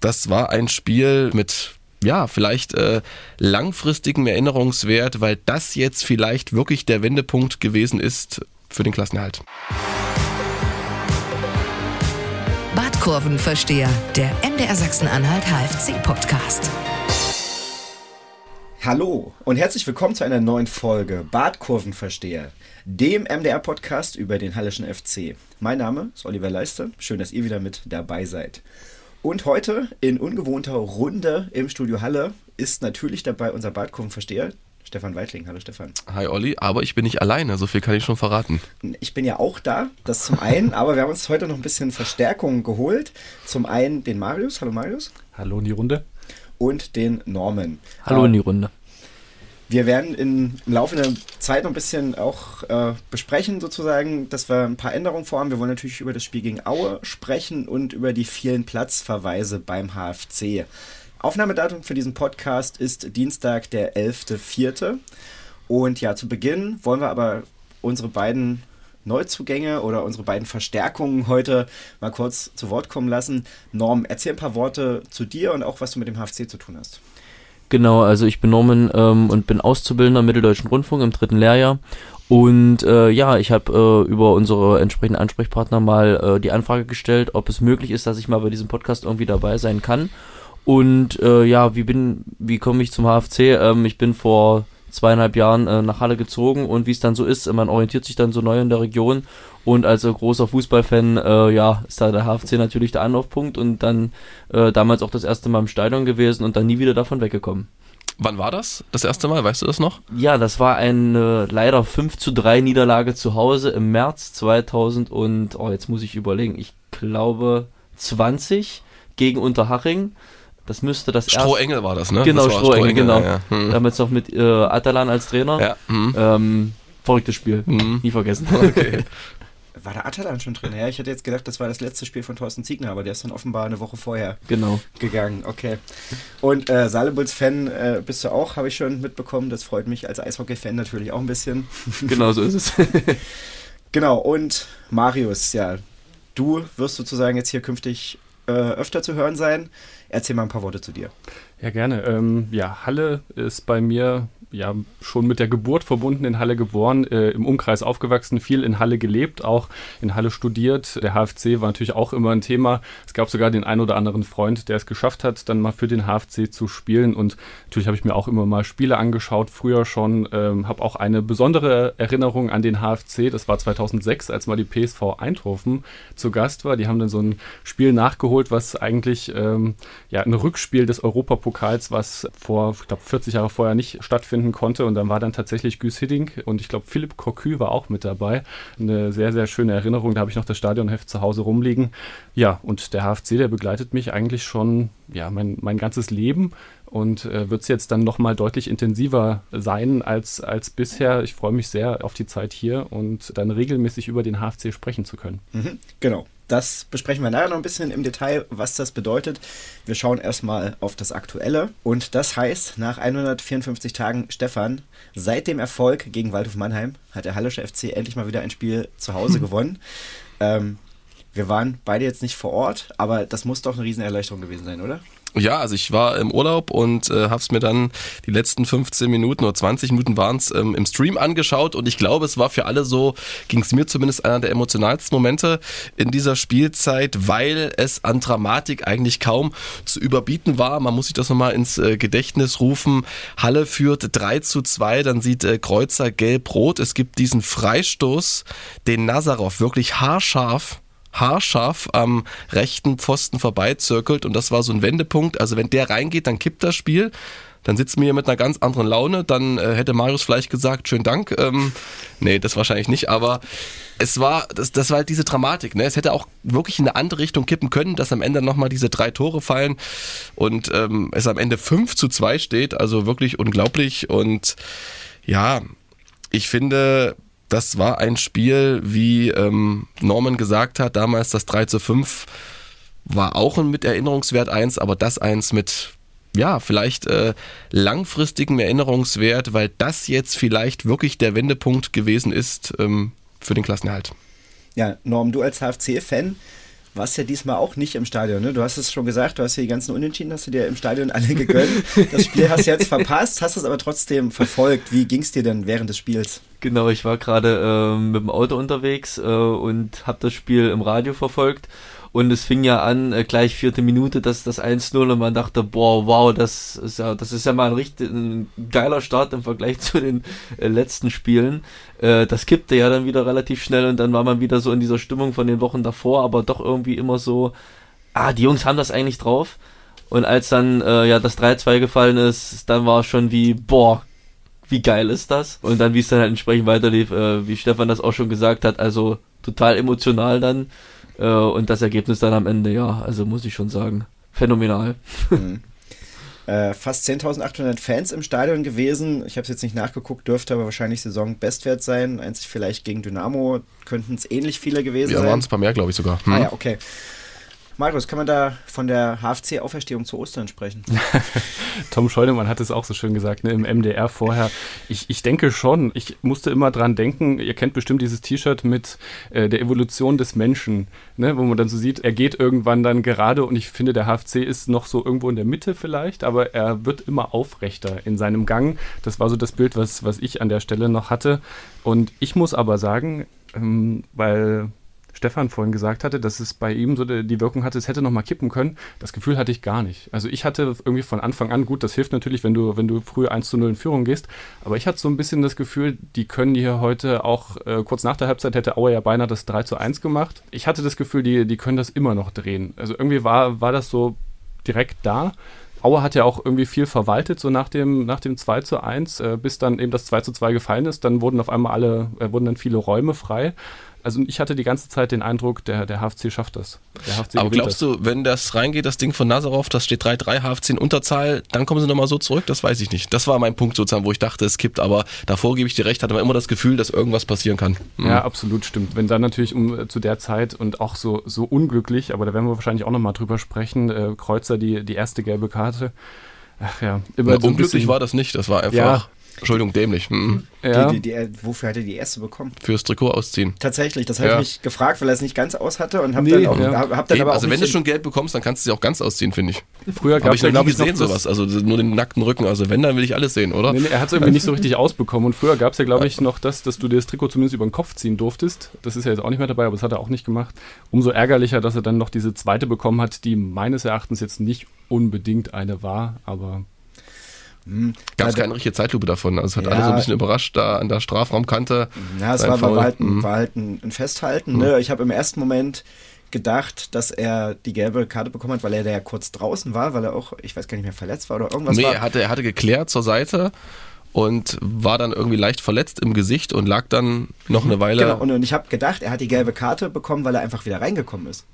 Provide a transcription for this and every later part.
Das war ein Spiel mit ja, vielleicht äh, langfristigem Erinnerungswert, weil das jetzt vielleicht wirklich der Wendepunkt gewesen ist für den Klassenerhalt. Badkurvenversteher, der MDR Sachsen-Anhalt HFC-Podcast. Hallo und herzlich willkommen zu einer neuen Folge Badkurvenversteher, dem MDR-Podcast über den Hallischen FC. Mein Name ist Oliver Leiste. Schön, dass ihr wieder mit dabei seid. Und heute in ungewohnter Runde im Studio Halle ist natürlich dabei unser Badkurvenversteher, Stefan Weitling. Hallo Stefan. Hi Olli, aber ich bin nicht alleine, so viel kann ich schon verraten. Ich bin ja auch da, das zum einen, aber wir haben uns heute noch ein bisschen Verstärkung geholt. Zum einen den Marius. Hallo Marius. Hallo in die Runde. Und den Norman. Hallo in die Runde. Wir werden in, im Laufe der Zeit noch ein bisschen auch äh, besprechen, sozusagen, dass wir ein paar Änderungen vorhaben. Wir wollen natürlich über das Spiel gegen Aue sprechen und über die vielen Platzverweise beim HFC. Aufnahmedatum für diesen Podcast ist Dienstag, der 11.04. Und ja, zu Beginn wollen wir aber unsere beiden Neuzugänge oder unsere beiden Verstärkungen heute mal kurz zu Wort kommen lassen. Norm, erzähl ein paar Worte zu dir und auch, was du mit dem HFC zu tun hast. Genau, also ich bin Norman ähm, und bin Auszubildender im Mitteldeutschen Rundfunk im dritten Lehrjahr. Und äh, ja, ich habe äh, über unsere entsprechenden Ansprechpartner mal äh, die Anfrage gestellt, ob es möglich ist, dass ich mal bei diesem Podcast irgendwie dabei sein kann. Und äh, ja, wie bin, wie komme ich zum HFC? Ähm, ich bin vor zweieinhalb Jahren äh, nach Halle gezogen und wie es dann so ist, man orientiert sich dann so neu in der Region und als großer Fußballfan, äh, ja, ist da der HFC natürlich der Anlaufpunkt und dann äh, damals auch das erste Mal im Stadion gewesen und dann nie wieder davon weggekommen. Wann war das? Das erste Mal? Weißt du das noch? Ja, das war eine leider 5 zu 3 Niederlage zu Hause im März 2000 und, oh, jetzt muss ich überlegen, ich glaube 20 gegen Unterhaching. Das müsste das erste. Strohengel war das, ne? Genau, das Strohengel, genau. Ja, ja. Hm. Damals noch mit äh, Atalan als Trainer. Ja. Hm. Ähm, verrücktes Spiel. Hm. Nie vergessen. Okay. War der Atalan schon drin? Ja, ich hätte jetzt gedacht, das war das letzte Spiel von Thorsten Ziegner, aber der ist dann offenbar eine Woche vorher genau. gegangen. Okay. Und äh, Saarlembuls-Fan äh, bist du auch, habe ich schon mitbekommen. Das freut mich als Eishockey-Fan natürlich auch ein bisschen. Genau so ist es. genau, und Marius, ja, du wirst sozusagen jetzt hier künftig äh, öfter zu hören sein. Erzähl mal ein paar Worte zu dir. Ja, gerne. Ähm, ja, Halle ist bei mir ja schon mit der Geburt verbunden, in Halle geboren, äh, im Umkreis aufgewachsen, viel in Halle gelebt, auch in Halle studiert. Der HFC war natürlich auch immer ein Thema. Es gab sogar den ein oder anderen Freund, der es geschafft hat, dann mal für den HFC zu spielen. Und natürlich habe ich mir auch immer mal Spiele angeschaut, früher schon. Ähm, habe auch eine besondere Erinnerung an den HFC. Das war 2006, als mal die PSV Eindhoven zu Gast war. Die haben dann so ein Spiel nachgeholt, was eigentlich ähm, ja ein Rückspiel des Europapokals, was vor, ich glaube, 40 Jahre vorher nicht stattfindet stattfinden konnte. Und dann war dann tatsächlich Güs Hiddink und ich glaube Philipp Cocu war auch mit dabei. Eine sehr, sehr schöne Erinnerung. Da habe ich noch das Stadionheft zu Hause rumliegen. Ja, und der HFC, der begleitet mich eigentlich schon ja, mein, mein ganzes Leben und äh, wird es jetzt dann nochmal deutlich intensiver sein als, als bisher. Ich freue mich sehr auf die Zeit hier und dann regelmäßig über den HFC sprechen zu können. Mhm, genau. Das besprechen wir nachher noch ein bisschen im Detail, was das bedeutet. Wir schauen erstmal auf das Aktuelle. Und das heißt, nach 154 Tagen, Stefan, seit dem Erfolg gegen Waldhof Mannheim hat der Hallische FC endlich mal wieder ein Spiel zu Hause gewonnen. Ähm, wir waren beide jetzt nicht vor Ort, aber das muss doch eine Riesenerleichterung gewesen sein, oder? Ja, also ich war im Urlaub und äh, habe es mir dann die letzten 15 Minuten oder 20 Minuten waren es ähm, im Stream angeschaut und ich glaube, es war für alle so, ging es mir zumindest einer der emotionalsten Momente in dieser Spielzeit, weil es an Dramatik eigentlich kaum zu überbieten war. Man muss sich das nochmal ins äh, Gedächtnis rufen. Halle führt 3 zu 2, dann sieht äh, Kreuzer gelb-rot. Es gibt diesen Freistoß, den Nazarov wirklich haarscharf haarscharf am rechten Pfosten vorbeizirkelt und das war so ein Wendepunkt. Also wenn der reingeht, dann kippt das Spiel. Dann sitzen wir hier mit einer ganz anderen Laune. Dann äh, hätte Marius vielleicht gesagt, schönen Dank. Ähm, nee, das wahrscheinlich nicht, aber es war, das, das war halt diese Dramatik. Ne? Es hätte auch wirklich in eine andere Richtung kippen können, dass am Ende nochmal diese drei Tore fallen und ähm, es am Ende 5 zu 2 steht. Also wirklich unglaublich. Und ja, ich finde, das war ein Spiel, wie ähm, Norman gesagt hat, damals das 3 zu 5 war auch ein mit Erinnerungswert 1, aber das eins mit ja, vielleicht äh, langfristigem Erinnerungswert, weil das jetzt vielleicht wirklich der Wendepunkt gewesen ist ähm, für den Klassenerhalt. Ja, Norm, du als HFC-Fan, warst ja diesmal auch nicht im Stadion. Ne? Du hast es schon gesagt, du hast ja die ganzen Unentschieden, hast du dir im Stadion alle gegönnt. Das Spiel hast du jetzt verpasst, hast es aber trotzdem verfolgt. Wie ging es dir denn während des Spiels? Genau, ich war gerade äh, mit dem Auto unterwegs äh, und habe das Spiel im Radio verfolgt und es fing ja an, äh, gleich vierte Minute, das, das 1-0 und man dachte, boah, wow, das ist ja, das ist ja mal ein richtig ein geiler Start im Vergleich zu den äh, letzten Spielen. Äh, das kippte ja dann wieder relativ schnell und dann war man wieder so in dieser Stimmung von den Wochen davor, aber doch irgendwie immer so, ah, die Jungs haben das eigentlich drauf. Und als dann äh, ja das 3-2 gefallen ist, dann war es schon wie, boah, wie geil ist das? Und dann, wie es dann halt entsprechend weiterlief, äh, wie Stefan das auch schon gesagt hat, also total emotional dann. Äh, und das Ergebnis dann am Ende, ja, also muss ich schon sagen, phänomenal. Mhm. Äh, fast 10.800 Fans im Stadion gewesen. Ich habe es jetzt nicht nachgeguckt, dürfte aber wahrscheinlich Saison-Bestwert sein. Einzig vielleicht gegen Dynamo könnten es ähnlich viele gewesen ja, sein. Ja, waren es ein paar mehr, glaube ich sogar. Hm. Ah ja, okay. Marius, kann man da von der HFC-Auferstehung zu Ostern sprechen? Tom Scheunemann hat es auch so schön gesagt, ne, im MDR vorher. Ich, ich denke schon, ich musste immer dran denken, ihr kennt bestimmt dieses T-Shirt mit äh, der Evolution des Menschen, ne, wo man dann so sieht, er geht irgendwann dann gerade und ich finde, der HFC ist noch so irgendwo in der Mitte vielleicht, aber er wird immer aufrechter in seinem Gang. Das war so das Bild, was, was ich an der Stelle noch hatte. Und ich muss aber sagen, ähm, weil Stefan vorhin gesagt hatte, dass es bei ihm so die Wirkung hatte, es hätte noch mal kippen können. Das Gefühl hatte ich gar nicht. Also ich hatte irgendwie von Anfang an, gut, das hilft natürlich, wenn du, wenn du früh 1 zu 0 in Führung gehst, aber ich hatte so ein bisschen das Gefühl, die können hier heute auch, äh, kurz nach der Halbzeit hätte Auer ja beinahe das 3 zu 1 gemacht. Ich hatte das Gefühl, die, die können das immer noch drehen. Also irgendwie war, war das so direkt da. Auer hat ja auch irgendwie viel verwaltet, so nach dem, nach dem 2 zu 1, äh, bis dann eben das 2 zu 2 gefallen ist. Dann wurden auf einmal alle, äh, wurden dann viele Räume frei also ich hatte die ganze Zeit den Eindruck, der, der HFC schafft das. HFC Aber glaubst das. du, wenn das reingeht, das Ding von Nazarov, das steht 3-3, HFC in Unterzahl, dann kommen sie nochmal so zurück? Das weiß ich nicht. Das war mein Punkt sozusagen, wo ich dachte, es kippt. Aber davor gebe ich dir recht, hatte man immer das Gefühl, dass irgendwas passieren kann. Mhm. Ja, absolut, stimmt. Wenn dann natürlich um, äh, zu der Zeit und auch so, so unglücklich, aber da werden wir wahrscheinlich auch nochmal drüber sprechen, äh, Kreuzer die, die erste gelbe Karte. Ach ja, immer Na, so unglücklich bisschen, war das nicht. Das war einfach. Ja, Entschuldigung, dämlich. Mhm. Ja. Die, die, die, wofür hat er die erste bekommen? Fürs Trikot ausziehen. Tatsächlich, das habe ja. ich mich gefragt, weil er es nicht ganz aus hatte und habe nee, dann auch, ja. hab, dann aber Also wenn du schon Geld bekommst, dann kannst du sie auch ganz ausziehen, finde ich. Früher gab es ja, noch nie gesehen sowas, also nur den nackten Rücken. Also wenn, dann will ich alles sehen, oder? Nee, nee, er hat es irgendwie nicht so richtig ausbekommen und früher gab es ja, glaube ich, noch das, dass du dir das Trikot zumindest über den Kopf ziehen durftest. Das ist ja jetzt auch nicht mehr dabei, aber das hat er auch nicht gemacht. Umso ärgerlicher, dass er dann noch diese zweite bekommen hat, die meines Erachtens jetzt nicht unbedingt eine war, aber hm. Gab es keine richtige Zeitlupe davon. Also es hat ja, alle so ein bisschen überrascht da an der Strafraumkante. Ja, es war, war, halt, mhm. war, halt, ein, Festhalten. Mhm. Ne? Ich habe im ersten Moment gedacht, dass er die gelbe Karte bekommen hat, weil er da ja kurz draußen war, weil er auch, ich weiß gar nicht mehr, verletzt war oder irgendwas nee, war. er hatte, er hatte geklärt zur Seite und war dann irgendwie leicht verletzt im Gesicht und lag dann noch eine Weile. Genau, und ich habe gedacht, er hat die gelbe Karte bekommen, weil er einfach wieder reingekommen ist.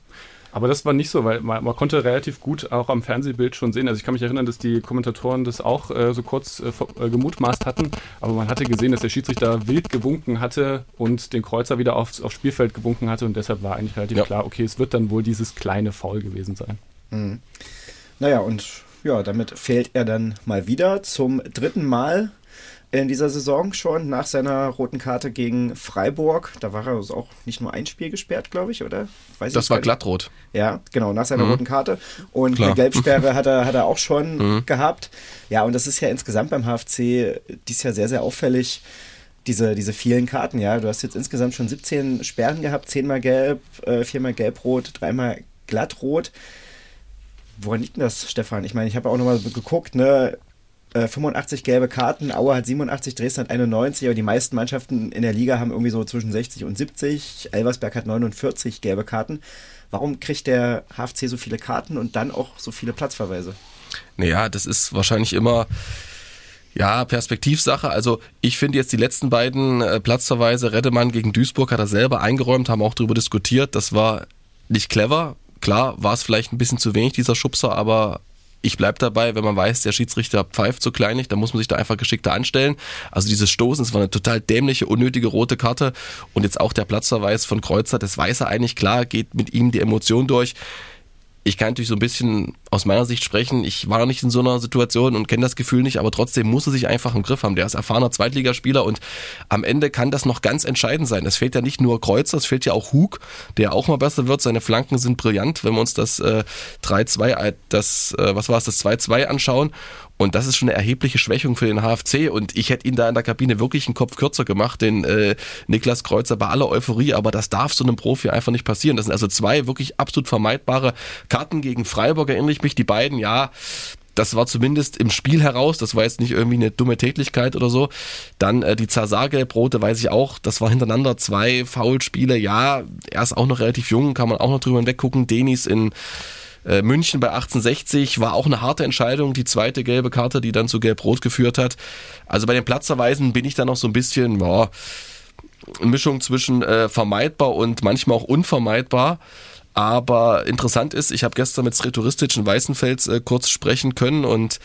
Aber das war nicht so, weil man, man, konnte relativ gut auch am Fernsehbild schon sehen. Also ich kann mich erinnern, dass die Kommentatoren das auch äh, so kurz äh, äh, gemutmaßt hatten, aber man hatte gesehen, dass der Schiedsrichter wild gewunken hatte und den Kreuzer wieder aufs, aufs Spielfeld gewunken hatte und deshalb war eigentlich relativ ja. klar, okay, es wird dann wohl dieses kleine Foul gewesen sein. Mhm. Naja, und ja, damit fehlt er dann mal wieder zum dritten Mal in dieser Saison schon nach seiner roten Karte gegen Freiburg. Da war er also auch nicht nur ein Spiel gesperrt, glaube ich, oder? Weiß das war glattrot. Ja, genau, nach seiner mhm. roten Karte. Und Klar. eine Gelbsperre hat er, hat er auch schon mhm. gehabt. Ja, und das ist ja insgesamt beim HFC dies Jahr sehr, sehr auffällig. Diese, diese vielen Karten, ja. Du hast jetzt insgesamt schon 17 Sperren gehabt, zehnmal gelb, äh, viermal gelb-rot, dreimal glattrot. Woran liegt denn das, Stefan? Ich meine, ich habe auch nochmal geguckt, ne? 85 äh, gelbe Karten, Aue hat 87, Dresden hat 91, aber die meisten Mannschaften in der Liga haben irgendwie so zwischen 60 und 70. Elversberg hat 49 gelbe Karten. Warum kriegt der HFC so viele Karten und dann auch so viele Platzverweise? Naja, das ist wahrscheinlich immer ja, Perspektivsache. Also ich finde jetzt die letzten beiden äh, Platzverweise, Reddemann gegen Duisburg hat er selber eingeräumt, haben auch darüber diskutiert. Das war nicht clever. Klar, war es vielleicht ein bisschen zu wenig, dieser Schubser, aber ich bleibe dabei, wenn man weiß, der Schiedsrichter pfeift so kleinlich, dann muss man sich da einfach geschickter anstellen. Also dieses Stoßen, es war eine total dämliche, unnötige rote Karte und jetzt auch der Platzverweis von Kreuzer, das weiß er eigentlich klar, geht mit ihm die Emotion durch. Ich kann natürlich so ein bisschen aus meiner Sicht sprechen. Ich war nicht in so einer Situation und kenne das Gefühl nicht, aber trotzdem muss er sich einfach im Griff haben. Der ist erfahrener Zweitligaspieler und am Ende kann das noch ganz entscheidend sein. Es fehlt ja nicht nur Kreuzer, es fehlt ja auch Hug, der auch mal besser wird. Seine Flanken sind brillant, wenn wir uns das äh, 3-2, äh, das, äh, was war es, das 2-2 anschauen. Und das ist schon eine erhebliche Schwächung für den HFC. Und ich hätte ihn da in der Kabine wirklich einen Kopf kürzer gemacht, den äh, Niklas Kreuzer bei aller Euphorie. Aber das darf so einem Profi einfach nicht passieren. Das sind also zwei wirklich absolut vermeidbare Karten gegen Freiburg, erinnere ich mich. Die beiden, ja, das war zumindest im Spiel heraus, das war jetzt nicht irgendwie eine dumme Tätigkeit oder so. Dann äh, die Zazar-Gelbrote, weiß ich auch, das war hintereinander zwei Foulspiele. Ja, er ist auch noch relativ jung, kann man auch noch drüber hinweggucken. Denis in äh, München bei 1860 war auch eine harte Entscheidung, die zweite gelbe Karte, die dann zu Gelb-Rot geführt hat. Also bei den Platzverweisen bin ich da noch so ein bisschen, boah, Mischung zwischen äh, vermeidbar und manchmal auch unvermeidbar. Aber interessant ist, ich habe gestern mit Sretoristic in Weißenfels äh, kurz sprechen können und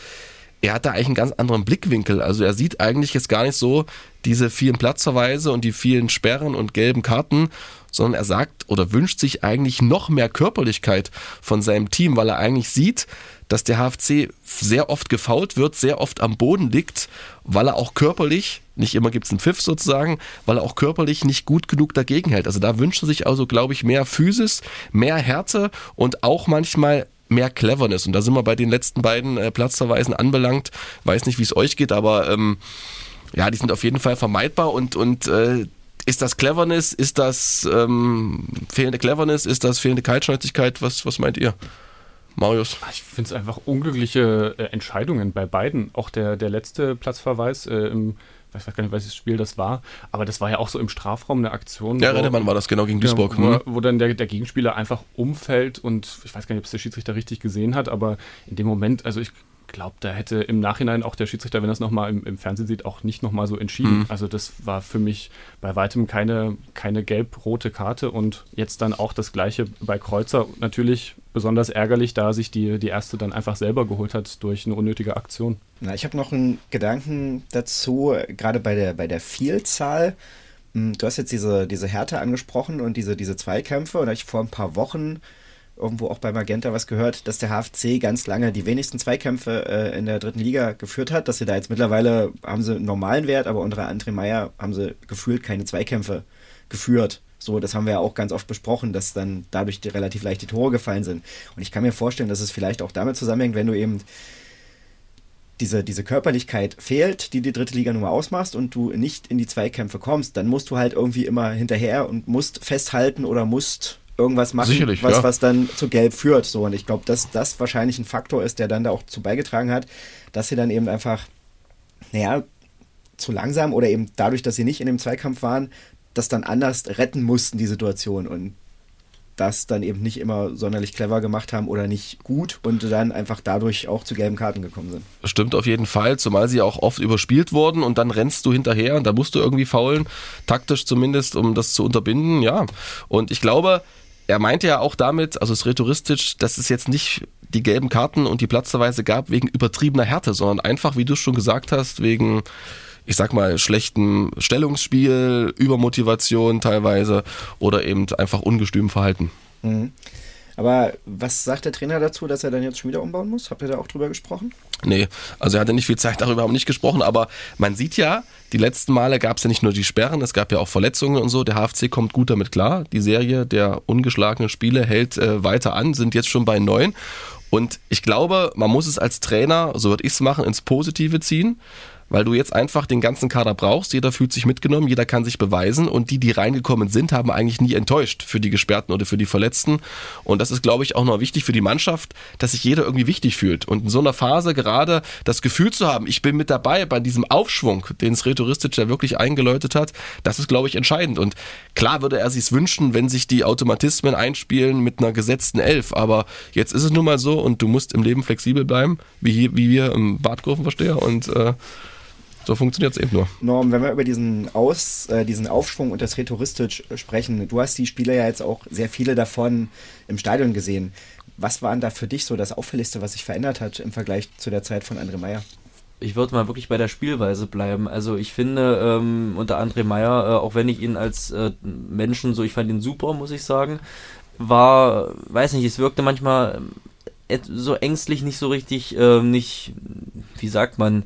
er hat da eigentlich einen ganz anderen Blickwinkel. Also er sieht eigentlich jetzt gar nicht so diese vielen Platzverweise und die vielen Sperren und gelben Karten, sondern er sagt oder wünscht sich eigentlich noch mehr Körperlichkeit von seinem Team, weil er eigentlich sieht, dass der HFC sehr oft gefault wird, sehr oft am Boden liegt, weil er auch körperlich, nicht immer gibt es einen Pfiff sozusagen, weil er auch körperlich nicht gut genug dagegen hält. Also da wünscht er sich also, glaube ich, mehr Physis, mehr Härte und auch manchmal mehr Cleverness. Und da sind wir bei den letzten beiden äh, Platzverweisen anbelangt. Weiß nicht, wie es euch geht, aber ähm, ja, die sind auf jeden Fall vermeidbar und, und äh, ist das Cleverness? Ist das ähm, fehlende Cleverness? Ist das fehlende Kaltschnäuzigkeit? Was, was meint ihr? Marius. Ah, ich finde es einfach unglückliche äh, Entscheidungen bei beiden. Auch der, der letzte Platzverweis äh, im, ich weiß gar nicht, welches Spiel das war, aber das war ja auch so im Strafraum eine Aktion. Ja, Rennemann war das genau gegen Duisburg. Ja, wo, hm. wo, dann der, der Gegenspieler einfach umfällt und ich weiß gar nicht, ob es der Schiedsrichter richtig gesehen hat, aber in dem Moment, also ich glaube, da hätte im Nachhinein auch der Schiedsrichter, wenn er es nochmal im, im Fernsehen sieht, auch nicht nochmal so entschieden. Mhm. Also das war für mich bei weitem keine, keine gelb-rote Karte und jetzt dann auch das gleiche bei Kreuzer. Natürlich besonders ärgerlich, da sich die, die erste dann einfach selber geholt hat durch eine unnötige Aktion. Na, ich habe noch einen Gedanken dazu, gerade bei der, bei der Vielzahl. Hm, du hast jetzt diese, diese Härte angesprochen und diese, diese Zweikämpfe und ich vor ein paar Wochen irgendwo auch bei Magenta was gehört, dass der HFC ganz lange die wenigsten Zweikämpfe äh, in der dritten Liga geführt hat, dass sie da jetzt mittlerweile haben sie einen normalen Wert, aber unter André Meyer haben sie gefühlt keine Zweikämpfe geführt. So, das haben wir ja auch ganz oft besprochen, dass dann dadurch relativ leicht die Tore gefallen sind. Und ich kann mir vorstellen, dass es vielleicht auch damit zusammenhängt, wenn du eben diese, diese Körperlichkeit fehlt, die die dritte Liga nun mal ausmacht und du nicht in die Zweikämpfe kommst, dann musst du halt irgendwie immer hinterher und musst festhalten oder musst irgendwas machen, Sicherlich, was, ja. was dann zu Gelb führt. So, und ich glaube, dass das wahrscheinlich ein Faktor ist, der dann da auch zu beigetragen hat, dass sie dann eben einfach, naja, zu langsam oder eben dadurch, dass sie nicht in dem Zweikampf waren, das dann anders retten mussten, die Situation. Und das dann eben nicht immer sonderlich clever gemacht haben oder nicht gut und dann einfach dadurch auch zu gelben Karten gekommen sind. Stimmt auf jeden Fall, zumal sie auch oft überspielt wurden und dann rennst du hinterher und da musst du irgendwie faulen, taktisch zumindest, um das zu unterbinden, ja. Und ich glaube, er meinte ja auch damit, also es rhetoristisch, dass es jetzt nicht die gelben Karten und die Platzverweise gab wegen übertriebener Härte, sondern einfach, wie du schon gesagt hast, wegen ich sag mal, schlechtem Stellungsspiel, Übermotivation teilweise oder eben einfach ungestüm Verhalten. Mhm. Aber was sagt der Trainer dazu, dass er dann jetzt schon wieder umbauen muss? Habt ihr da auch drüber gesprochen? Nee, also er hatte nicht viel Zeit, darüber haben wir nicht gesprochen, aber man sieht ja, die letzten Male gab es ja nicht nur die Sperren, es gab ja auch Verletzungen und so. Der HFC kommt gut damit klar. Die Serie der ungeschlagenen Spiele hält äh, weiter an, sind jetzt schon bei neun. Und ich glaube, man muss es als Trainer, so würde ich es machen, ins Positive ziehen weil du jetzt einfach den ganzen Kader brauchst. Jeder fühlt sich mitgenommen, jeder kann sich beweisen und die, die reingekommen sind, haben eigentlich nie enttäuscht für die Gesperrten oder für die Verletzten. Und das ist, glaube ich, auch noch wichtig für die Mannschaft, dass sich jeder irgendwie wichtig fühlt. Und in so einer Phase gerade das Gefühl zu haben, ich bin mit dabei bei diesem Aufschwung, den Sretoristic ja wirklich eingeläutet hat, das ist, glaube ich, entscheidend. Und klar würde er sich wünschen, wenn sich die Automatismen einspielen mit einer gesetzten Elf. Aber jetzt ist es nun mal so und du musst im Leben flexibel bleiben, wie, hier, wie wir im Badkurvenversteher und äh, so funktioniert es eben nur. Norm, wenn wir über diesen, Aus, äh, diesen Aufschwung und das Rhetoristisch sprechen, du hast die Spieler ja jetzt auch sehr viele davon im Stadion gesehen. Was war denn da für dich so das Auffälligste, was sich verändert hat im Vergleich zu der Zeit von André Meyer? Ich würde mal wirklich bei der Spielweise bleiben. Also ich finde, ähm, unter André Meyer, äh, auch wenn ich ihn als äh, Menschen so, ich fand ihn super, muss ich sagen, war, weiß nicht, es wirkte manchmal so ängstlich, nicht so richtig, äh, nicht, wie sagt man,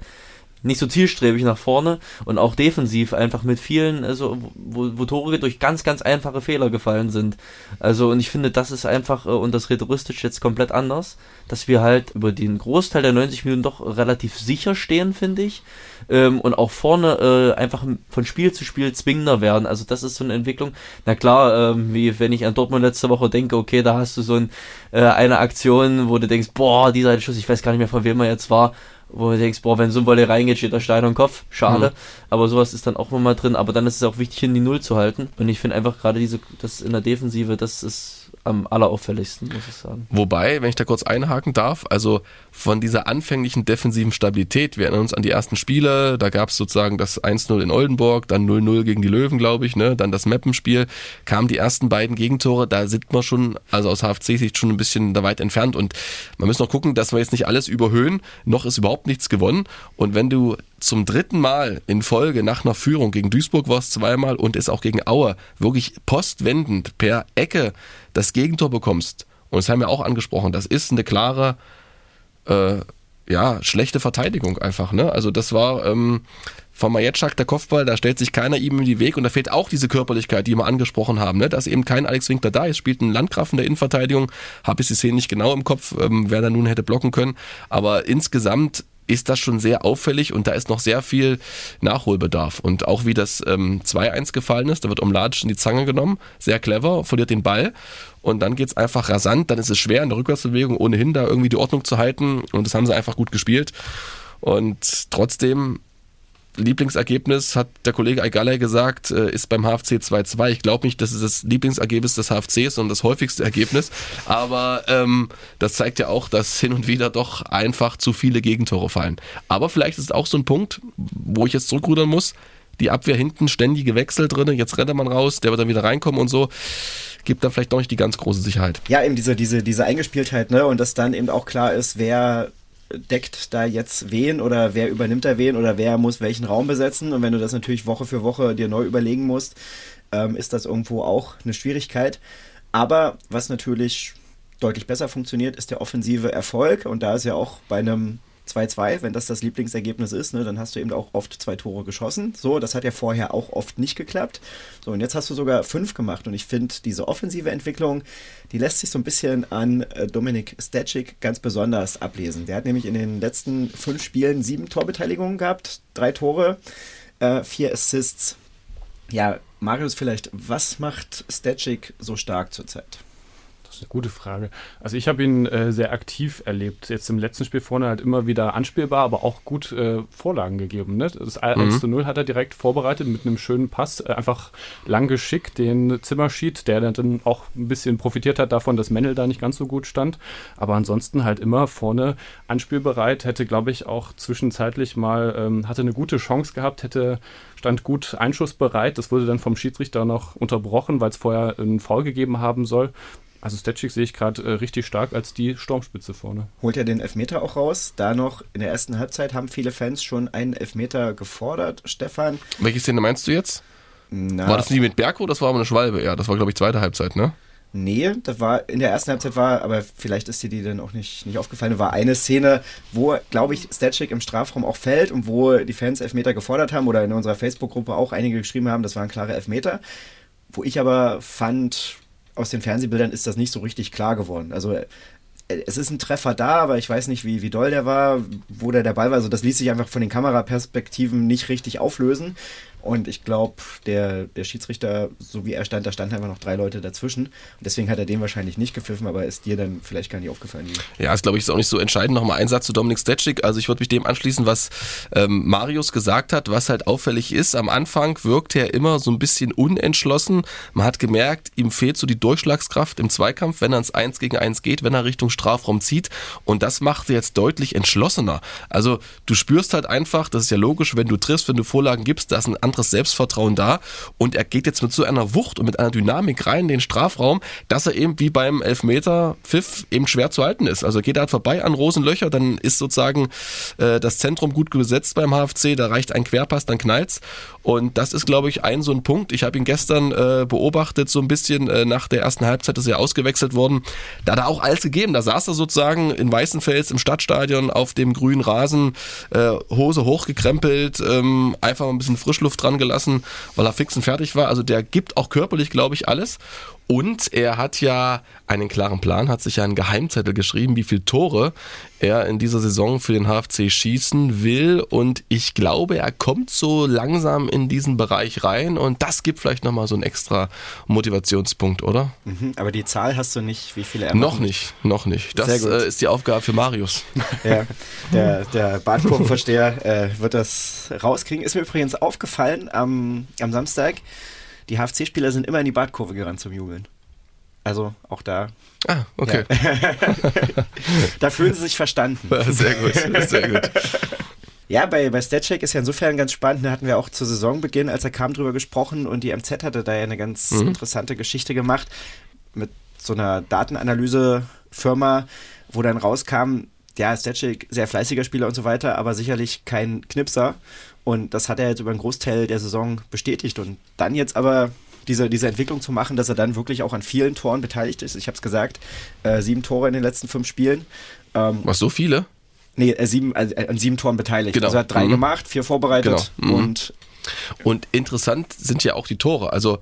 nicht so zielstrebig nach vorne und auch defensiv einfach mit vielen, also wo, wo Tore durch ganz, ganz einfache Fehler gefallen sind. Also und ich finde, das ist einfach, äh, und das rhetoristisch jetzt komplett anders, dass wir halt über den Großteil der 90 Minuten doch relativ sicher stehen, finde ich. Ähm, und auch vorne äh, einfach von Spiel zu Spiel zwingender werden. Also das ist so eine Entwicklung. Na klar, ähm, wie wenn ich an Dortmund letzte Woche denke, okay, da hast du so ein, äh, eine Aktion, wo du denkst, boah, dieser Schuss, ich weiß gar nicht mehr, von wem er jetzt war, wo du denkst, boah, wenn so ein Wolle reingeht, steht da Stein am Kopf. Schade. Mhm. Aber sowas ist dann auch nochmal drin. Aber dann ist es auch wichtig, hin die Null zu halten. Und ich finde einfach gerade diese, das in der Defensive, das ist am allerauffälligsten, muss ich sagen. Wobei, wenn ich da kurz einhaken darf, also von dieser anfänglichen defensiven Stabilität, wir erinnern uns an die ersten Spiele, da gab es sozusagen das 1-0 in Oldenburg, dann 0-0 gegen die Löwen, glaube ich, ne? dann das Mappenspiel, kamen die ersten beiden Gegentore, da sind wir schon, also aus HFC-Sicht schon ein bisschen da weit entfernt und man muss noch gucken, dass wir jetzt nicht alles überhöhen, noch ist überhaupt nichts gewonnen und wenn du zum dritten Mal in Folge nach einer Führung gegen Duisburg war es zweimal und ist auch gegen Aue wirklich postwendend per Ecke das Gegentor bekommst, und das haben wir auch angesprochen, das ist eine klare, äh, ja, schlechte Verteidigung einfach. Ne? Also das war ähm, von Majetschak der Kopfball, da stellt sich keiner ihm in die Weg und da fehlt auch diese Körperlichkeit, die wir angesprochen haben, ne? dass eben kein Alex Winkler da ist, spielt ein Landgraf in der Innenverteidigung, habe ich die Szene nicht genau im Kopf, ähm, wer da nun hätte blocken können, aber insgesamt ist das schon sehr auffällig und da ist noch sehr viel Nachholbedarf. Und auch wie das ähm, 2-1 gefallen ist, da wird Omladic in die Zange genommen, sehr clever, verliert den Ball und dann geht es einfach rasant, dann ist es schwer in der Rückwärtsbewegung ohnehin da irgendwie die Ordnung zu halten und das haben sie einfach gut gespielt. Und trotzdem Lieblingsergebnis, hat der Kollege Eigalay gesagt, äh, ist beim HFC 2-2. Ich glaube nicht, dass es das Lieblingsergebnis des HFCs und das häufigste Ergebnis. Aber ähm, das zeigt ja auch, dass hin und wieder doch einfach zu viele Gegentore fallen. Aber vielleicht ist es auch so ein Punkt, wo ich jetzt zurückrudern muss. Die Abwehr hinten ständige Wechsel drin, jetzt rennt man raus, der wird dann wieder reinkommen und so gibt dann vielleicht doch nicht die ganz große Sicherheit. Ja, eben diese, diese, diese Eingespieltheit, ne? Und dass dann eben auch klar ist, wer deckt da jetzt wen oder wer übernimmt da wen oder wer muss welchen Raum besetzen. Und wenn du das natürlich Woche für Woche dir neu überlegen musst, ähm, ist das irgendwo auch eine Schwierigkeit. Aber was natürlich deutlich besser funktioniert, ist der offensive Erfolg. Und da ist ja auch bei einem 2-2, wenn das das Lieblingsergebnis ist, ne, dann hast du eben auch oft zwei Tore geschossen. So, das hat ja vorher auch oft nicht geklappt. So, und jetzt hast du sogar fünf gemacht. Und ich finde, diese offensive Entwicklung, die lässt sich so ein bisschen an äh, Dominik Stachik ganz besonders ablesen. Der hat nämlich in den letzten fünf Spielen sieben Torbeteiligungen gehabt, drei Tore, äh, vier Assists. Ja, Marius, vielleicht, was macht Stachik so stark zurzeit? Das ist eine gute Frage. Also ich habe ihn äh, sehr aktiv erlebt. Jetzt im letzten Spiel vorne halt immer wieder anspielbar, aber auch gut äh, Vorlagen gegeben. Ne? Das 1 mhm. zu 0 hat er direkt vorbereitet mit einem schönen Pass. Äh, einfach lang geschickt, den Zimmerschied, der dann auch ein bisschen profitiert hat davon, dass Mendel da nicht ganz so gut stand. Aber ansonsten halt immer vorne anspielbereit. Hätte, glaube ich, auch zwischenzeitlich mal, ähm, hatte eine gute Chance gehabt, hätte stand gut einschussbereit. Das wurde dann vom Schiedsrichter noch unterbrochen, weil es vorher einen Foul gegeben haben soll. Also Statchik sehe ich gerade äh, richtig stark als die Sturmspitze vorne. Holt er den Elfmeter auch raus? Da noch in der ersten Halbzeit haben viele Fans schon einen Elfmeter gefordert, Stefan. Welche Szene meinst du jetzt? Na, war das nie mit Berko? Das war aber eine Schwalbe, ja. Das war, glaube ich, zweite Halbzeit, ne? Nee, das war in der ersten Halbzeit war, aber vielleicht ist dir die dann auch nicht, nicht aufgefallen, war eine Szene, wo, glaube ich, Statchik im Strafraum auch fällt und wo die Fans Elfmeter gefordert haben oder in unserer Facebook-Gruppe auch einige geschrieben haben, das waren klare Elfmeter. Wo ich aber fand, aus den Fernsehbildern ist das nicht so richtig klar geworden. Also äh, es ist ein Treffer da, aber ich weiß nicht, wie, wie doll der war, wo der Ball war. Also das ließ sich einfach von den Kameraperspektiven nicht richtig auflösen. Und ich glaube, der, der Schiedsrichter, so wie er stand, da standen einfach noch drei Leute dazwischen. Und deswegen hat er den wahrscheinlich nicht gepfiffen, aber ist dir dann vielleicht gar nicht aufgefallen. Ja, ist glaube ich ist auch nicht so entscheidend. Nochmal ein Satz zu Dominik Stetschik. Also ich würde mich dem anschließen, was ähm, Marius gesagt hat, was halt auffällig ist. Am Anfang wirkt er immer so ein bisschen unentschlossen. Man hat gemerkt, ihm fehlt so die Durchschlagskraft im Zweikampf, wenn er ins Eins gegen Eins geht, wenn er Richtung Strafraum zieht. Und das macht er jetzt deutlich entschlossener. Also du spürst halt einfach, das ist ja logisch, wenn du triffst, wenn du Vorlagen gibst, dass ein anderes Selbstvertrauen da und er geht jetzt mit so einer Wucht und mit einer Dynamik rein in den Strafraum, dass er eben wie beim Elfmeter Pfiff eben schwer zu halten ist. Also geht er halt vorbei an Rosenlöcher, dann ist sozusagen äh, das Zentrum gut besetzt beim HFC, da reicht ein Querpass, dann knallt's und das ist glaube ich ein so ein Punkt. Ich habe ihn gestern äh, beobachtet so ein bisschen äh, nach der ersten Halbzeit ist er ausgewechselt worden. Da hat er auch alles gegeben. Da saß er sozusagen in Weißenfels im Stadtstadion auf dem grünen Rasen, äh, Hose hochgekrempelt, ähm, einfach ein bisschen Frischluft dran gelassen, weil er fix und fertig war. Also der gibt auch körperlich, glaube ich, alles. Und er hat ja einen klaren Plan, hat sich ja einen Geheimzettel geschrieben, wie viele Tore er in dieser Saison für den HFC schießen will. Und ich glaube, er kommt so langsam in diesen Bereich rein. Und das gibt vielleicht nochmal so einen extra Motivationspunkt, oder? Mhm, aber die Zahl hast du nicht, wie viele er Noch nicht, noch nicht. Das äh, ist die Aufgabe für Marius. Ja, der, der Badkurvenversteher äh, wird das rauskriegen. Ist mir übrigens aufgefallen am, am Samstag die HFC-Spieler sind immer in die Badkurve gerannt zum Jubeln. Also auch da. Ah, okay. Ja. da fühlen sie sich verstanden. Sehr gut, sehr gut. Ja, bei, bei Statcheck ist ja insofern ganz spannend. Da hatten wir auch zu Saisonbeginn, als er kam, drüber gesprochen und die MZ hatte da ja eine ganz mhm. interessante Geschichte gemacht mit so einer Datenanalyse-Firma, wo dann rauskam, ja, Statcheck, sehr fleißiger Spieler und so weiter, aber sicherlich kein Knipser. Und das hat er jetzt über einen Großteil der Saison bestätigt. Und dann jetzt aber diese, diese Entwicklung zu machen, dass er dann wirklich auch an vielen Toren beteiligt ist. Ich habe es gesagt, äh, sieben Tore in den letzten fünf Spielen. Ähm, Was, so viele? Nee, äh, sieben, äh, an sieben Toren beteiligt. Genau. Also er hat drei mhm. gemacht, vier vorbereitet genau. Mhm. und und interessant sind ja auch die Tore. Also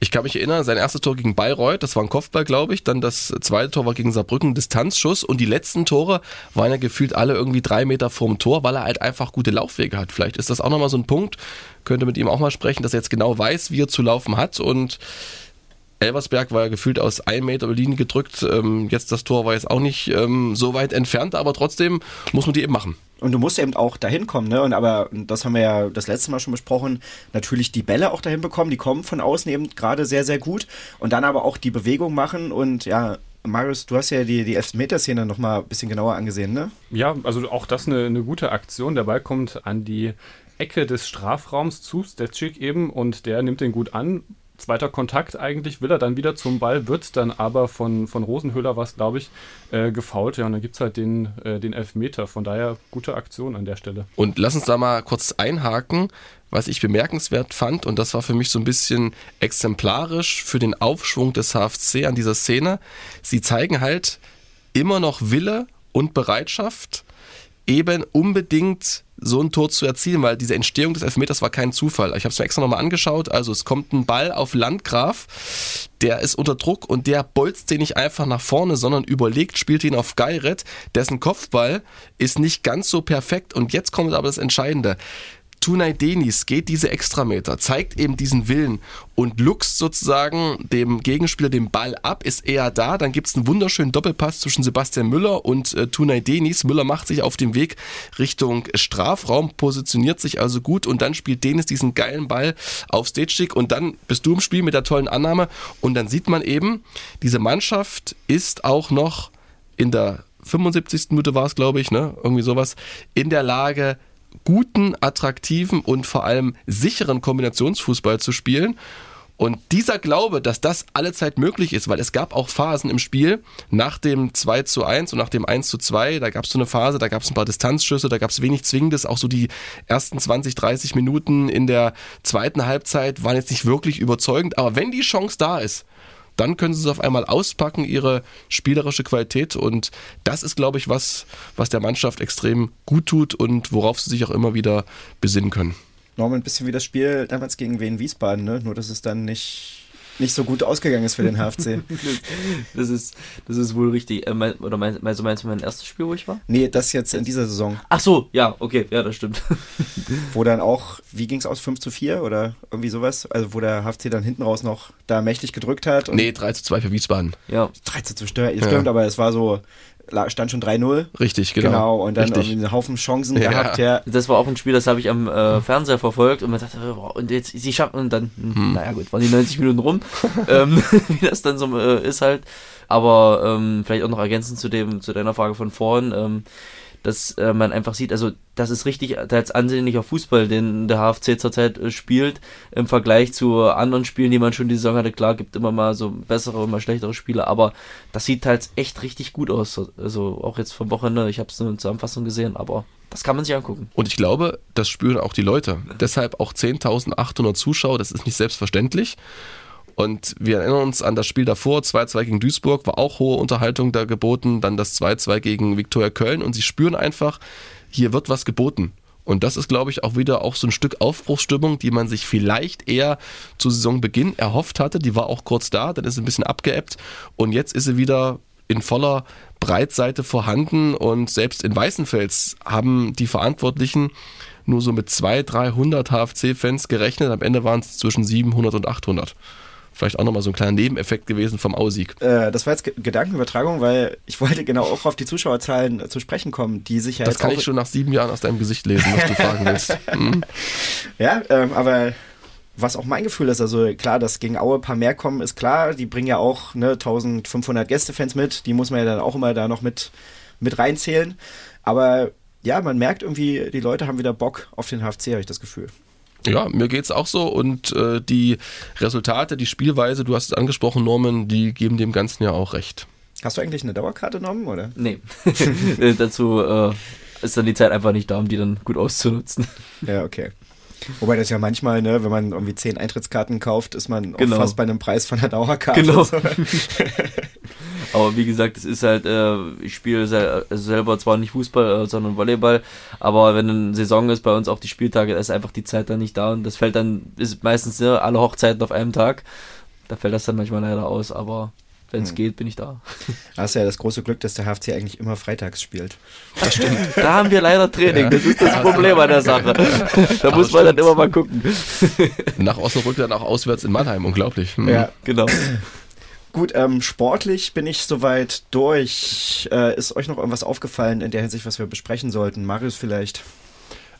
ich kann mich erinnern, sein erstes Tor gegen Bayreuth, das war ein Kopfball, glaube ich. Dann das zweite Tor war gegen Saarbrücken, Distanzschuss. Und die letzten Tore waren ja gefühlt alle irgendwie drei Meter vorm Tor, weil er halt einfach gute Laufwege hat. Vielleicht ist das auch nochmal so ein Punkt. Könnte mit ihm auch mal sprechen, dass er jetzt genau weiß, wie er zu laufen hat. Und Elversberg war ja gefühlt aus einem Meter Linie gedrückt. Ähm, jetzt das Tor war jetzt auch nicht ähm, so weit entfernt, aber trotzdem muss man die eben machen. Und du musst eben auch dahin kommen, ne? Und aber das haben wir ja das letzte Mal schon besprochen, natürlich die Bälle auch dahin bekommen, die kommen von außen eben gerade sehr, sehr gut. Und dann aber auch die Bewegung machen und ja, Marius, du hast ja die, die Elfmeter-Szene nochmal ein bisschen genauer angesehen, ne? Ja, also auch das eine, eine gute Aktion. Der Ball kommt an die Ecke des Strafraums zu Stetschik eben und der nimmt den gut an, zweiter Kontakt eigentlich, will er dann wieder zum Ball, wird dann aber von, von Rosenhöhler was, glaube ich, äh, gefault. Ja, und dann gibt es halt den, äh, den Elfmeter. Von daher gute Aktion an der Stelle. Und lass uns da mal kurz einhaken, was ich bemerkenswert fand, und das war für mich so ein bisschen exemplarisch für den Aufschwung des HFC an dieser Szene. Sie zeigen halt immer noch Wille und Bereitschaft, eben unbedingt so ein Tor zu erzielen, weil diese Entstehung des Elfmeters war kein Zufall. Ich habe es mir extra nochmal angeschaut. Also es kommt ein Ball auf Landgraf, der ist unter Druck und der bolzt den nicht einfach nach vorne, sondern überlegt, spielt ihn auf Geiret. Dessen Kopfball ist nicht ganz so perfekt und jetzt kommt aber das Entscheidende. Tunay Denis geht diese Extrameter, zeigt eben diesen Willen und luchst sozusagen dem Gegenspieler den Ball ab, ist eher da. Dann gibt es einen wunderschönen Doppelpass zwischen Sebastian Müller und äh, Tunay Denis. Müller macht sich auf den Weg Richtung Strafraum, positioniert sich also gut und dann spielt Denis diesen geilen Ball auf Stage und dann bist du im Spiel mit der tollen Annahme und dann sieht man eben, diese Mannschaft ist auch noch in der 75. Minute war es, glaube ich, ne? Irgendwie sowas, in der Lage, guten, attraktiven und vor allem sicheren Kombinationsfußball zu spielen. Und dieser Glaube, dass das allezeit möglich ist, weil es gab auch Phasen im Spiel nach dem 2 zu 1 und nach dem 1 zu 2, da gab es so eine Phase, da gab es ein paar Distanzschüsse, da gab es wenig Zwingendes, auch so die ersten 20, 30 Minuten in der zweiten Halbzeit waren jetzt nicht wirklich überzeugend, aber wenn die Chance da ist, dann können sie es auf einmal auspacken, ihre spielerische Qualität. Und das ist, glaube ich, was, was der Mannschaft extrem gut tut und worauf sie sich auch immer wieder besinnen können. Norman, ein bisschen wie das Spiel damals gegen Wien Wiesbaden, ne? Nur dass es dann nicht nicht so gut ausgegangen ist für den HFC. das, ist, das ist wohl richtig. Äh, mein, oder meinst, meinst, meinst du mein erstes Spiel, wo ich war? Nee, das jetzt in dieser Saison. Ach so, ja, okay, ja, das stimmt. wo dann auch, wie ging es aus, 5 zu 4 oder irgendwie sowas? Also wo der HFC dann hinten raus noch da mächtig gedrückt hat. nee, 3 zu 2 für Wiesbaden. Ja. 3 zu 2 stimmt, stimmt aber es war so, stand schon 3-0. Richtig, genau. Genau, und dann Richtig. einen Haufen Chancen ja. gehabt. Ja. Das war auch ein Spiel, das habe ich am äh, Fernseher verfolgt und man dachte, boah, und jetzt, sie schaffen, und dann, hm. naja gut, waren die 90 Minuten rum, ähm, wie das dann so äh, ist halt. Aber ähm, vielleicht auch noch ergänzend zu dem, zu deiner Frage von vorhin, ähm, dass äh, man einfach sieht, also das ist richtig als ansehnlicher Fußball, den der HFC zurzeit äh, spielt, im Vergleich zu anderen Spielen, die man schon die Saison hatte. Klar, gibt immer mal so bessere und mal schlechtere Spiele, aber das sieht halt echt richtig gut aus. Also auch jetzt vom Wochenende, ich habe es nur in Zusammenfassung gesehen, aber das kann man sich angucken. Und ich glaube, das spüren auch die Leute. Deshalb auch 10.800 Zuschauer, das ist nicht selbstverständlich. Und wir erinnern uns an das Spiel davor, 2-2 gegen Duisburg, war auch hohe Unterhaltung da geboten, dann das 2-2 gegen Viktoria Köln und sie spüren einfach, hier wird was geboten. Und das ist, glaube ich, auch wieder auch so ein Stück Aufbruchsstimmung, die man sich vielleicht eher zu Saisonbeginn erhofft hatte. Die war auch kurz da, dann ist sie ein bisschen abgeebbt und jetzt ist sie wieder in voller Breitseite vorhanden und selbst in Weißenfels haben die Verantwortlichen nur so mit 200, 300 HFC-Fans gerechnet. Am Ende waren es zwischen 700 und 800 vielleicht auch nochmal so ein kleiner Nebeneffekt gewesen vom Aussieg. Äh, das war jetzt Gedankenübertragung, weil ich wollte genau auch auf die Zuschauerzahlen äh, zu sprechen kommen, die sich ja Das kann ich schon nach sieben Jahren aus deinem Gesicht lesen, was du fragen willst. Mhm. Ja, ähm, aber was auch mein Gefühl ist, also klar, dass gegen Aue ein paar mehr kommen, ist klar. Die bringen ja auch ne, 1500 Gästefans mit, die muss man ja dann auch immer da noch mit, mit reinzählen. Aber ja, man merkt irgendwie, die Leute haben wieder Bock auf den HFC, habe ich das Gefühl. Ja, mir geht es auch so und äh, die Resultate, die Spielweise, du hast es angesprochen, Norman, die geben dem Ganzen ja auch recht. Hast du eigentlich eine Dauerkarte genommen, oder? Nee. Dazu äh, ist dann die Zeit einfach nicht da, um die dann gut auszunutzen. Ja, okay. Wobei das ja manchmal, ne, wenn man irgendwie zehn Eintrittskarten kauft, ist man genau. fast bei einem Preis von einer Dauerkarte. Genau. So. aber wie gesagt, es ist halt, äh, ich spiele sel selber zwar nicht Fußball, äh, sondern Volleyball, aber wenn eine Saison ist, bei uns auch die Spieltage, da ist einfach die Zeit dann nicht da und das fällt dann, ist meistens ne, alle Hochzeiten auf einem Tag. Da fällt das dann manchmal leider aus, aber wenn es hm. geht, bin ich da. Hast ja das große Glück, dass der HFC eigentlich immer freitags spielt. Das stimmt. da haben wir leider Training. Ja. Das ist das Problem an der Sache. Da muss man dann immer mal gucken. Nach Osnabrück dann auch auswärts in Mannheim. Unglaublich. Hm. Ja, genau. Gut, ähm, sportlich bin ich soweit durch. Äh, ist euch noch irgendwas aufgefallen in der Hinsicht, was wir besprechen sollten? Marius vielleicht?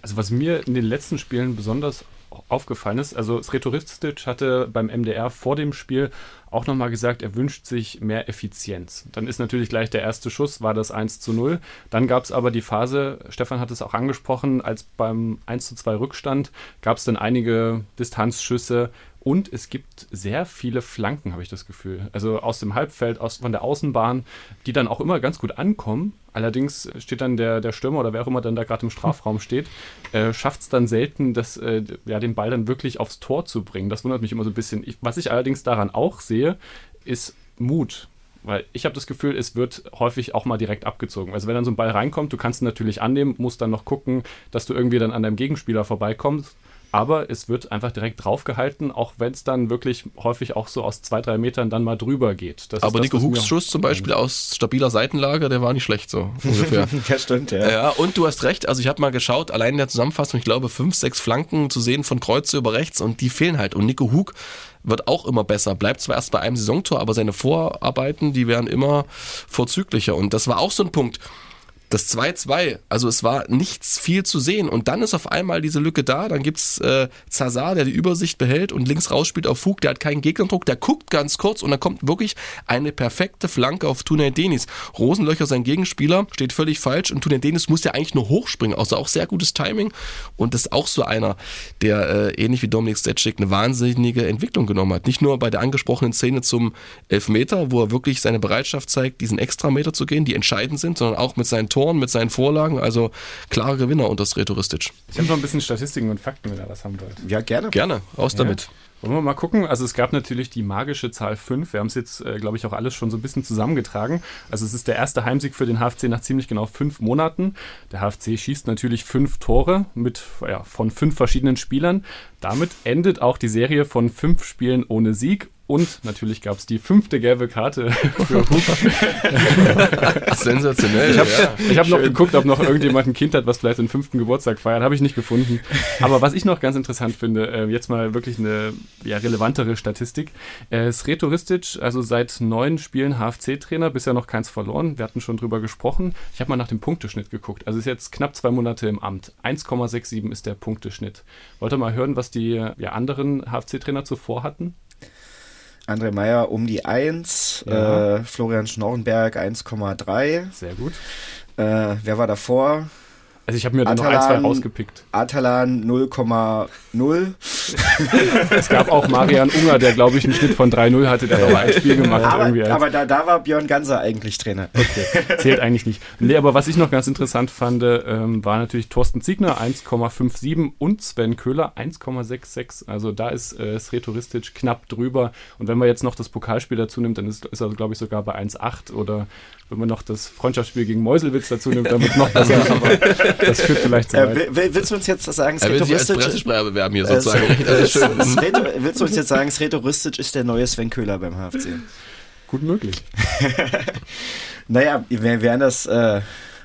Also was mir in den letzten Spielen besonders aufgefallen ist, also Sretoristic hatte beim MDR vor dem Spiel auch nochmal gesagt, er wünscht sich mehr Effizienz. Dann ist natürlich gleich der erste Schuss, war das 1 zu 0. Dann gab es aber die Phase, Stefan hat es auch angesprochen, als beim 1 zu 2 Rückstand gab es dann einige Distanzschüsse, und es gibt sehr viele Flanken, habe ich das Gefühl. Also aus dem Halbfeld, aus, von der Außenbahn, die dann auch immer ganz gut ankommen. Allerdings steht dann der, der Stürmer oder wer auch immer dann da gerade im Strafraum steht, äh, schafft es dann selten, das, äh, ja, den Ball dann wirklich aufs Tor zu bringen. Das wundert mich immer so ein bisschen. Ich, was ich allerdings daran auch sehe, ist Mut. Weil ich habe das Gefühl, es wird häufig auch mal direkt abgezogen. Also wenn dann so ein Ball reinkommt, du kannst ihn natürlich annehmen, musst dann noch gucken, dass du irgendwie dann an deinem Gegenspieler vorbeikommst aber es wird einfach direkt draufgehalten, auch wenn es dann wirklich häufig auch so aus zwei, drei Metern dann mal drüber geht. Das aber Nico Hucks Schuss zum Beispiel aus stabiler Seitenlage, der war nicht schlecht so ungefähr. ja, stimmt, ja. Ja, und du hast recht, also ich habe mal geschaut, allein in der Zusammenfassung, ich glaube, fünf, sechs Flanken zu sehen von Kreuze über rechts und die fehlen halt. Und Nico Hug wird auch immer besser. Bleibt zwar erst bei einem Saisontor, aber seine Vorarbeiten, die werden immer vorzüglicher. Und das war auch so ein Punkt das 2-2, also es war nichts viel zu sehen und dann ist auf einmal diese Lücke da, dann gibt's äh, Zazar, der die Übersicht behält und links raus spielt auf Fug, der hat keinen Gegnerdruck, der guckt ganz kurz und dann kommt wirklich eine perfekte Flanke auf Tunay Denis. Rosenlöcher, sein Gegenspieler, steht völlig falsch und Tunay Denis muss ja eigentlich nur hochspringen, also auch sehr gutes Timing und das ist auch so einer, der äh, ähnlich wie Dominik Stetschik eine wahnsinnige Entwicklung genommen hat. Nicht nur bei der angesprochenen Szene zum Elfmeter, wo er wirklich seine Bereitschaft zeigt, diesen Extrameter zu gehen, die entscheidend sind, sondern auch mit seinen Toren, mit seinen Vorlagen. Also klare Gewinner unter Sretoristic. Ich habe noch ein bisschen Statistiken und Fakten, wenn ihr das haben wollt. Ja, gerne. Gerne, raus ja. damit. Wollen wir mal gucken? Also es gab natürlich die magische Zahl 5. Wir haben es jetzt, äh, glaube ich, auch alles schon so ein bisschen zusammengetragen. Also es ist der erste Heimsieg für den HFC nach ziemlich genau fünf Monaten. Der HFC schießt natürlich fünf Tore mit ja, von fünf verschiedenen Spielern. Damit endet auch die Serie von fünf Spielen ohne Sieg und natürlich gab es die fünfte gelbe Karte für Huber. Sensationell. Ich habe ja, hab noch geguckt, ob noch irgendjemand ein Kind hat, was vielleicht den fünften Geburtstag feiert. Habe ich nicht gefunden. Aber was ich noch ganz interessant finde, äh, jetzt mal wirklich eine ja, relevantere Statistik. Äh, Sreto Ristic, also seit neun Spielen HFC-Trainer, bisher noch keins verloren. Wir hatten schon drüber gesprochen. Ich habe mal nach dem Punkteschnitt geguckt. Also ist jetzt knapp zwei Monate im Amt. 1,67 ist der Punkteschnitt. Wollt ihr mal hören, was die ja, anderen HFC-Trainer zuvor hatten? André Meyer um die 1, ja. äh, Florian Schnorrenberg 1,3. Sehr gut. Äh, wer war davor? Also ich habe mir da noch ein, zwei rausgepickt. Atalan 0,0. es gab auch Marian Unger, der glaube ich einen Schnitt von 3-0 hatte, der aber ein Spiel gemacht. Aber, aber da, da, war Björn Ganser eigentlich Trainer. Okay, zählt eigentlich nicht. Nee, aber was ich noch ganz interessant fand, ähm, war natürlich Thorsten Ziegner 1,57 und Sven Köhler 1,66. Also da ist äh, Sretoristic knapp drüber. Und wenn man jetzt noch das Pokalspiel dazu nimmt, dann ist, ist er glaube ich sogar bei 1,8 oder wenn man noch das Freundschaftsspiel gegen Meuselwitz dazu nimmt, dann wird noch besser. das führt vielleicht zu weit. Äh, willst du uns jetzt sagen, will sich als Pressesprecher bewerben hier äh, sozusagen. Willst du uns jetzt sagen, Sretoristic ist der neue Sven Köhler beim HFC? Gut möglich. naja, wir werden das... Äh,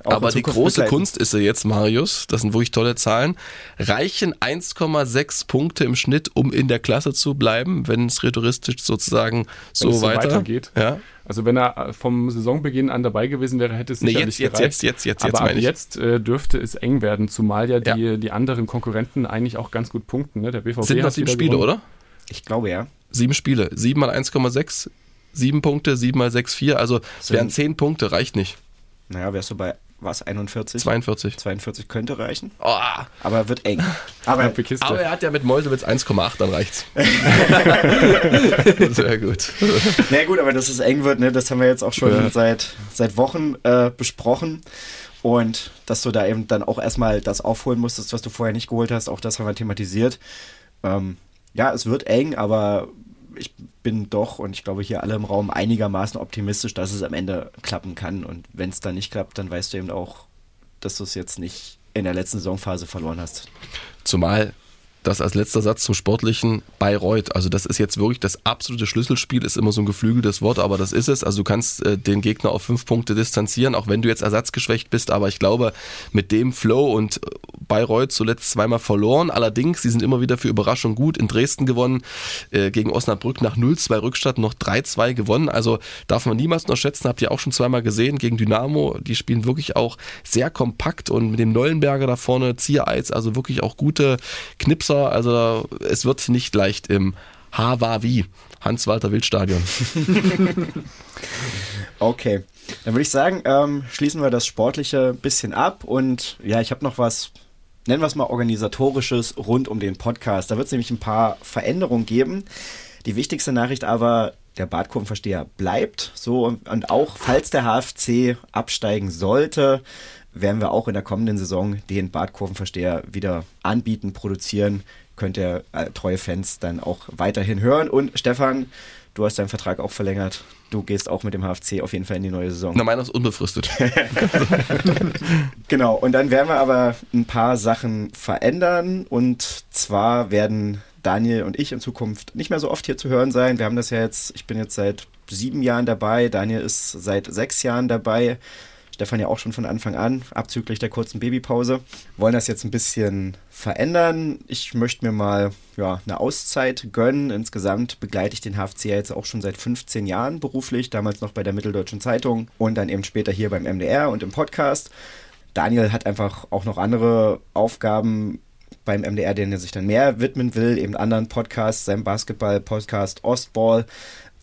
aber die große begleiten. Kunst ist ja jetzt, Marius, das sind wirklich tolle Zahlen, reichen 1,6 Punkte im Schnitt, um in der Klasse zu bleiben, wenn es rhetoristisch sozusagen so, so weiter weitergeht. Ja. Also wenn er vom Saisonbeginn an dabei gewesen wäre, hätte es nee, jetzt, jetzt, jetzt, jetzt, jetzt, jetzt, Aber jetzt äh, dürfte es eng werden, zumal ja die, ja. die anderen Konkurrenten eigentlich auch ganz gut punkten. Ne? Der BVB sind das sieben Spiele, gewonnen. oder? Ich glaube ja. Sieben Spiele, sieben mal 1,6, sieben Punkte, sieben mal 6, 4. Also es wären zehn Punkte, reicht nicht. Naja, wärst du bei was, 41? 42. 42 könnte reichen. Oh. Aber wird eng. Aber, aber er hat ja mit Mäusewitz 1,8, dann reicht's. Sehr gut. Na gut, aber dass es eng wird, ne, das haben wir jetzt auch schon ja. seit, seit Wochen äh, besprochen. Und dass du da eben dann auch erstmal das aufholen musstest, was du vorher nicht geholt hast, auch das haben wir thematisiert. Ähm, ja, es wird eng, aber ich bin doch, und ich glaube hier alle im Raum, einigermaßen optimistisch, dass es am Ende klappen kann. Und wenn es dann nicht klappt, dann weißt du eben auch, dass du es jetzt nicht in der letzten Saisonphase verloren hast. Zumal das als letzter Satz zum Sportlichen Bayreuth. Also das ist jetzt wirklich das absolute Schlüsselspiel, ist immer so ein geflügeltes Wort, aber das ist es. Also du kannst äh, den Gegner auf fünf Punkte distanzieren, auch wenn du jetzt ersatzgeschwächt bist. Aber ich glaube, mit dem Flow und äh, Bayreuth zuletzt zweimal verloren. Allerdings, sie sind immer wieder für Überraschung gut. In Dresden gewonnen, äh, gegen Osnabrück nach 0-2 Rückstatt noch 3-2 gewonnen. Also darf man niemals noch schätzen, habt ihr auch schon zweimal gesehen gegen Dynamo. Die spielen wirklich auch sehr kompakt und mit dem Neuenberger da vorne, Ziereis, also wirklich auch gute Knipser. Also es wird nicht leicht im Hawaii, Hans-Walter-Wild-Stadion. okay. Dann würde ich sagen, ähm, schließen wir das Sportliche ein bisschen ab und ja, ich habe noch was, nennen wir es mal organisatorisches rund um den Podcast. Da wird es nämlich ein paar Veränderungen geben. Die wichtigste Nachricht aber, der Badkurvenversteher bleibt so und auch falls der HFC absteigen sollte, werden wir auch in der kommenden Saison den Badkurvenversteher wieder anbieten, produzieren. Könnt ihr äh, treue Fans dann auch weiterhin hören. Und Stefan, du hast deinen Vertrag auch verlängert. Du gehst auch mit dem HFC auf jeden Fall in die neue Saison. Na, meiner ist unbefristet. genau, und dann werden wir aber ein paar Sachen verändern. Und zwar werden Daniel und ich in Zukunft nicht mehr so oft hier zu hören sein. Wir haben das ja jetzt, ich bin jetzt seit sieben Jahren dabei, Daniel ist seit sechs Jahren dabei. Stefan ja auch schon von Anfang an, abzüglich der kurzen Babypause. Wollen das jetzt ein bisschen verändern. Ich möchte mir mal ja, eine Auszeit gönnen. Insgesamt begleite ich den HFC ja jetzt auch schon seit 15 Jahren beruflich, damals noch bei der Mitteldeutschen Zeitung und dann eben später hier beim MDR und im Podcast. Daniel hat einfach auch noch andere Aufgaben beim MDR, denen er sich dann mehr widmen will, eben anderen Podcasts, seinem Basketball-Podcast Ostball,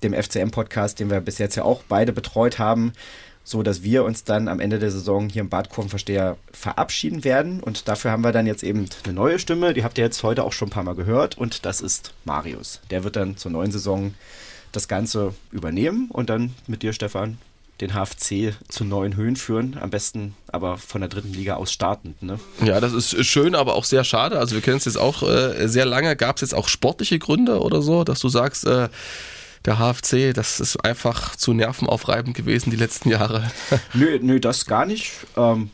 dem FCM-Podcast, den wir bis jetzt ja auch beide betreut haben so dass wir uns dann am Ende der Saison hier im Badkurvenversteher verabschieden werden. Und dafür haben wir dann jetzt eben eine neue Stimme, die habt ihr jetzt heute auch schon ein paar Mal gehört. Und das ist Marius. Der wird dann zur neuen Saison das Ganze übernehmen und dann mit dir, Stefan, den HFC zu neuen Höhen führen. Am besten aber von der dritten Liga aus startend. Ne? Ja, das ist schön, aber auch sehr schade. Also wir kennen es jetzt auch äh, sehr lange. Gab es jetzt auch sportliche Gründe oder so, dass du sagst, äh, der HFC, das ist einfach zu nervenaufreibend gewesen die letzten Jahre. nö, nö, das gar nicht. Ähm,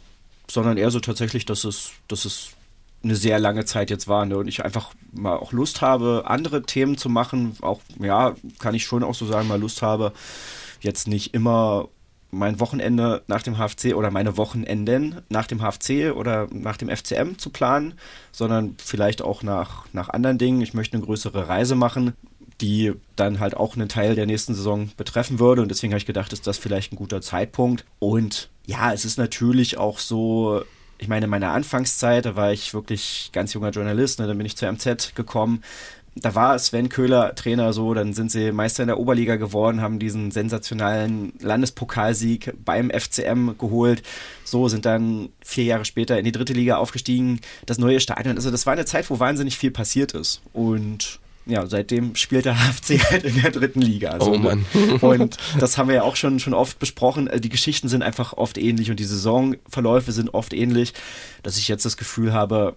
sondern eher so tatsächlich, dass es, dass es eine sehr lange Zeit jetzt war ne? und ich einfach mal auch Lust habe, andere Themen zu machen. Auch, ja, kann ich schon auch so sagen, mal Lust habe, jetzt nicht immer mein Wochenende nach dem HFC oder meine Wochenenden nach dem HFC oder nach dem FCM zu planen, sondern vielleicht auch nach, nach anderen Dingen. Ich möchte eine größere Reise machen die dann halt auch einen Teil der nächsten Saison betreffen würde. Und deswegen habe ich gedacht, ist das vielleicht ein guter Zeitpunkt. Und ja, es ist natürlich auch so, ich meine, in meiner Anfangszeit, da war ich wirklich ganz junger Journalist, ne, dann bin ich zur MZ gekommen. da war Sven Köhler Trainer so, dann sind sie Meister in der Oberliga geworden, haben diesen sensationalen Landespokalsieg beim FCM geholt. So sind dann vier Jahre später in die dritte Liga aufgestiegen, das neue Stadion. Also das war eine Zeit, wo wahnsinnig viel passiert ist. Und ja, seitdem spielt der HFC halt in der dritten Liga. Also, oh Mann. und das haben wir ja auch schon, schon oft besprochen. Die Geschichten sind einfach oft ähnlich und die Saisonverläufe sind oft ähnlich, dass ich jetzt das Gefühl habe,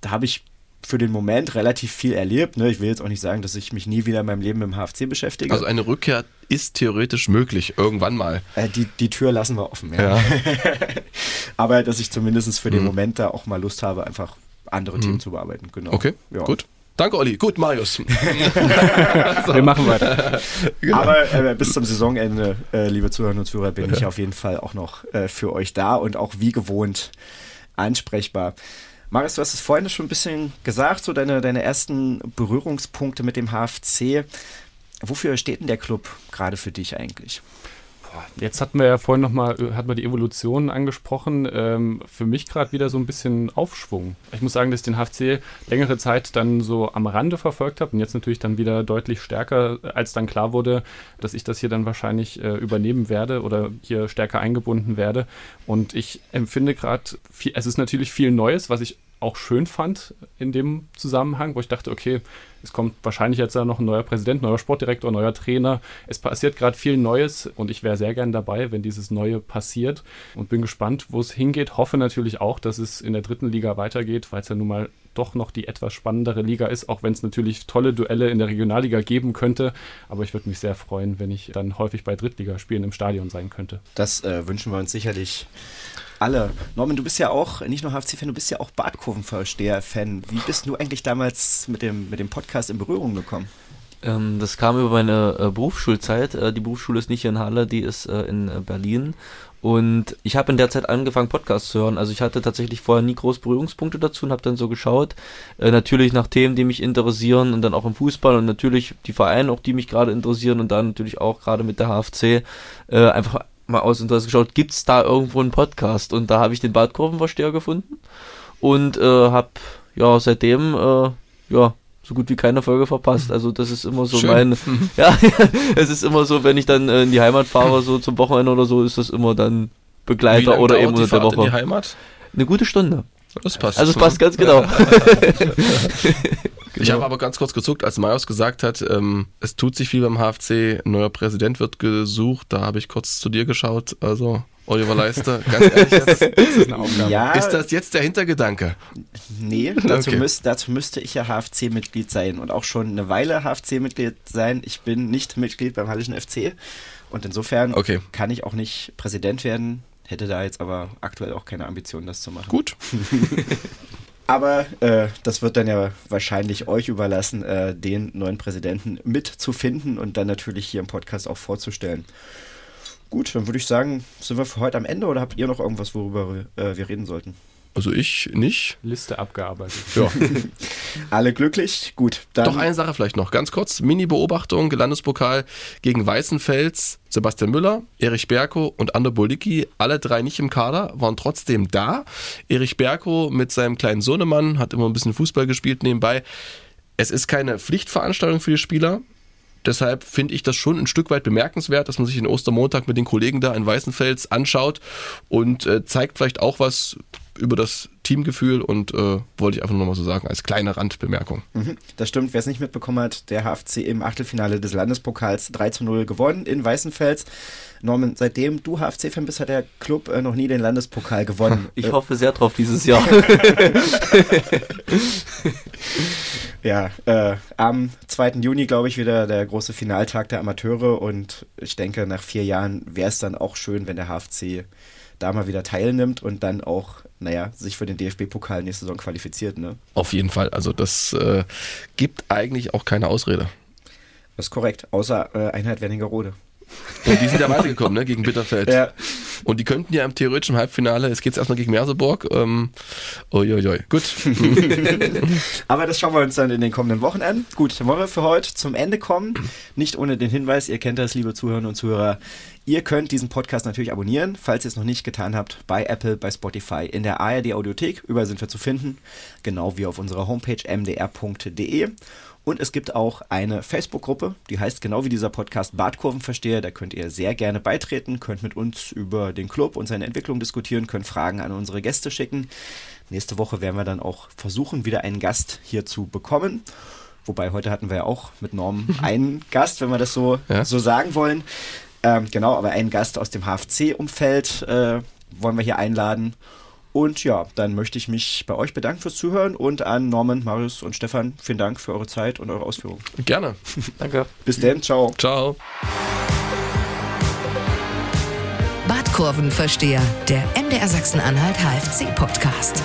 da habe ich für den Moment relativ viel erlebt. Ne? Ich will jetzt auch nicht sagen, dass ich mich nie wieder in meinem Leben mit dem HFC beschäftige. Also eine Rückkehr ist theoretisch möglich, irgendwann mal. Äh, die, die Tür lassen wir offen, ja. ja. Aber dass ich zumindest für den mhm. Moment da auch mal Lust habe, einfach andere mhm. Themen zu bearbeiten. Genau. Okay, ja. gut. Danke, Olli. Gut, Marius. so. Wir machen weiter. Genau. Aber äh, bis zum Saisonende, äh, liebe Zuhörerinnen und Zuhörer, bin ja. ich auf jeden Fall auch noch äh, für euch da und auch wie gewohnt ansprechbar. Marius, du hast es vorhin schon ein bisschen gesagt, so deine, deine ersten Berührungspunkte mit dem HFC. Wofür steht denn der Club gerade für dich eigentlich? Jetzt hatten wir ja vorhin nochmal, äh, hat man die Evolution angesprochen. Ähm, für mich gerade wieder so ein bisschen Aufschwung. Ich muss sagen, dass ich den HFC längere Zeit dann so am Rande verfolgt habe und jetzt natürlich dann wieder deutlich stärker, als dann klar wurde, dass ich das hier dann wahrscheinlich äh, übernehmen werde oder hier stärker eingebunden werde. Und ich empfinde gerade, es ist natürlich viel Neues, was ich auch schön fand in dem Zusammenhang, wo ich dachte, okay, es kommt wahrscheinlich jetzt noch ein neuer Präsident, neuer Sportdirektor, neuer Trainer. Es passiert gerade viel Neues und ich wäre sehr gern dabei, wenn dieses Neue passiert und bin gespannt, wo es hingeht. Hoffe natürlich auch, dass es in der dritten Liga weitergeht, weil es ja nun mal doch noch die etwas spannendere Liga ist, auch wenn es natürlich tolle Duelle in der Regionalliga geben könnte. Aber ich würde mich sehr freuen, wenn ich dann häufig bei Drittligaspielen im Stadion sein könnte. Das äh, wünschen wir uns sicherlich alle. Norman, du bist ja auch nicht nur HFC-Fan, du bist ja auch Badkurvenversteher-Fan. Wie bist du eigentlich damals mit dem, mit dem Podcast in Berührung gekommen? Ähm, das kam über meine äh, Berufsschulzeit. Äh, die Berufsschule ist nicht hier in Halle, die ist äh, in äh, Berlin. Und ich habe in der Zeit angefangen, Podcasts zu hören. Also ich hatte tatsächlich vorher nie groß Berührungspunkte dazu und habe dann so geschaut. Äh, natürlich nach Themen, die mich interessieren und dann auch im Fußball und natürlich die Vereine, auch die mich gerade interessieren und dann natürlich auch gerade mit der HFC äh, einfach mal aus Interesse geschaut, gibt es da irgendwo einen Podcast? Und da habe ich den Badkurvenversteher gefunden und äh, habe ja seitdem äh, ja so gut wie keine Folge verpasst. Also das ist immer so Schön. mein, ja, es ist immer so, wenn ich dann äh, in die Heimat fahre, so zum Wochenende oder so, ist das immer dann Begleiter oder eben unter der Woche. In die Heimat? Eine gute Stunde. Das passt. Also es passt ganz genau. Genau. Ich habe aber ganz kurz gezuckt, als Majos gesagt hat, ähm, es tut sich viel beim HFC, ein neuer Präsident wird gesucht. Da habe ich kurz zu dir geschaut. Also Oliver Leister, ganz ehrlich, das ist eine Aufgabe. Ja, ist das jetzt der Hintergedanke? Nee, dazu, okay. müß, dazu müsste ich ja HFC-Mitglied sein und auch schon eine Weile HFC-Mitglied sein. Ich bin nicht Mitglied beim Hallischen FC und insofern okay. kann ich auch nicht Präsident werden. Hätte da jetzt aber aktuell auch keine Ambition, das zu machen. Gut. Aber äh, das wird dann ja wahrscheinlich euch überlassen, äh, den neuen Präsidenten mitzufinden und dann natürlich hier im Podcast auch vorzustellen. Gut, dann würde ich sagen, sind wir für heute am Ende oder habt ihr noch irgendwas, worüber äh, wir reden sollten? Also ich nicht. Liste abgearbeitet. Ja. Alle glücklich? Gut. Dann Doch eine Sache vielleicht noch, ganz kurz. Mini-Beobachtung, Landespokal gegen Weißenfels. Sebastian Müller, Erich Berko und Ander Bolicki, alle drei nicht im Kader, waren trotzdem da. Erich Berko mit seinem kleinen Sohnemann hat immer ein bisschen Fußball gespielt nebenbei. Es ist keine Pflichtveranstaltung für die Spieler. Deshalb finde ich das schon ein Stück weit bemerkenswert, dass man sich den Ostermontag mit den Kollegen da in Weißenfels anschaut und äh, zeigt vielleicht auch was über das Teamgefühl und äh, wollte ich einfach nochmal so sagen, als kleine Randbemerkung. Mhm, das stimmt, wer es nicht mitbekommen hat, der HFC im Achtelfinale des Landespokals 3 zu 0 gewonnen in Weißenfels. Norman, seitdem du HFC-Fan bist, hat der Club äh, noch nie den Landespokal gewonnen. Ich äh, hoffe sehr drauf dieses Jahr. ja, äh, am 2. Juni, glaube ich, wieder der große Finaltag der Amateure und ich denke, nach vier Jahren wäre es dann auch schön, wenn der HFC da mal wieder teilnimmt und dann auch, naja, sich für den DFB-Pokal nächste Saison qualifiziert. Ne? Auf jeden Fall. Also das äh, gibt eigentlich auch keine Ausrede. Das ist korrekt, außer äh, Einheit Wernigerode. Und die sind ja weitergekommen, ne, gegen Bitterfeld. Ja. Und die könnten ja im theoretischen Halbfinale, es geht erstmal gegen Merseburg. Ähm, uiuiui, gut. Aber das schauen wir uns dann in den kommenden Wochen an. Gut, dann wollen wir für heute zum Ende kommen. Nicht ohne den Hinweis, ihr kennt das, liebe Zuhörerinnen und Zuhörer, Ihr könnt diesen Podcast natürlich abonnieren, falls ihr es noch nicht getan habt, bei Apple, bei Spotify, in der ARD Audiothek. Überall sind wir zu finden, genau wie auf unserer Homepage mdr.de. Und es gibt auch eine Facebook-Gruppe, die heißt genau wie dieser Podcast Bartkurvenversteher. Da könnt ihr sehr gerne beitreten, könnt mit uns über den Club und seine Entwicklung diskutieren, könnt Fragen an unsere Gäste schicken. Nächste Woche werden wir dann auch versuchen, wieder einen Gast hier zu bekommen. Wobei heute hatten wir ja auch mit Norm einen Gast, wenn wir das so, Ja. so sagen wollen. Ähm, genau, aber einen Gast aus dem HFC-Umfeld äh, wollen wir hier einladen. Und ja, dann möchte ich mich bei euch bedanken fürs Zuhören und an Norman, Marius und Stefan vielen Dank für eure Zeit und eure Ausführungen. Gerne. Danke. Bis dann, ciao. Ciao. Badkurvenversteher, der MDR Sachsen-Anhalt HFC-Podcast.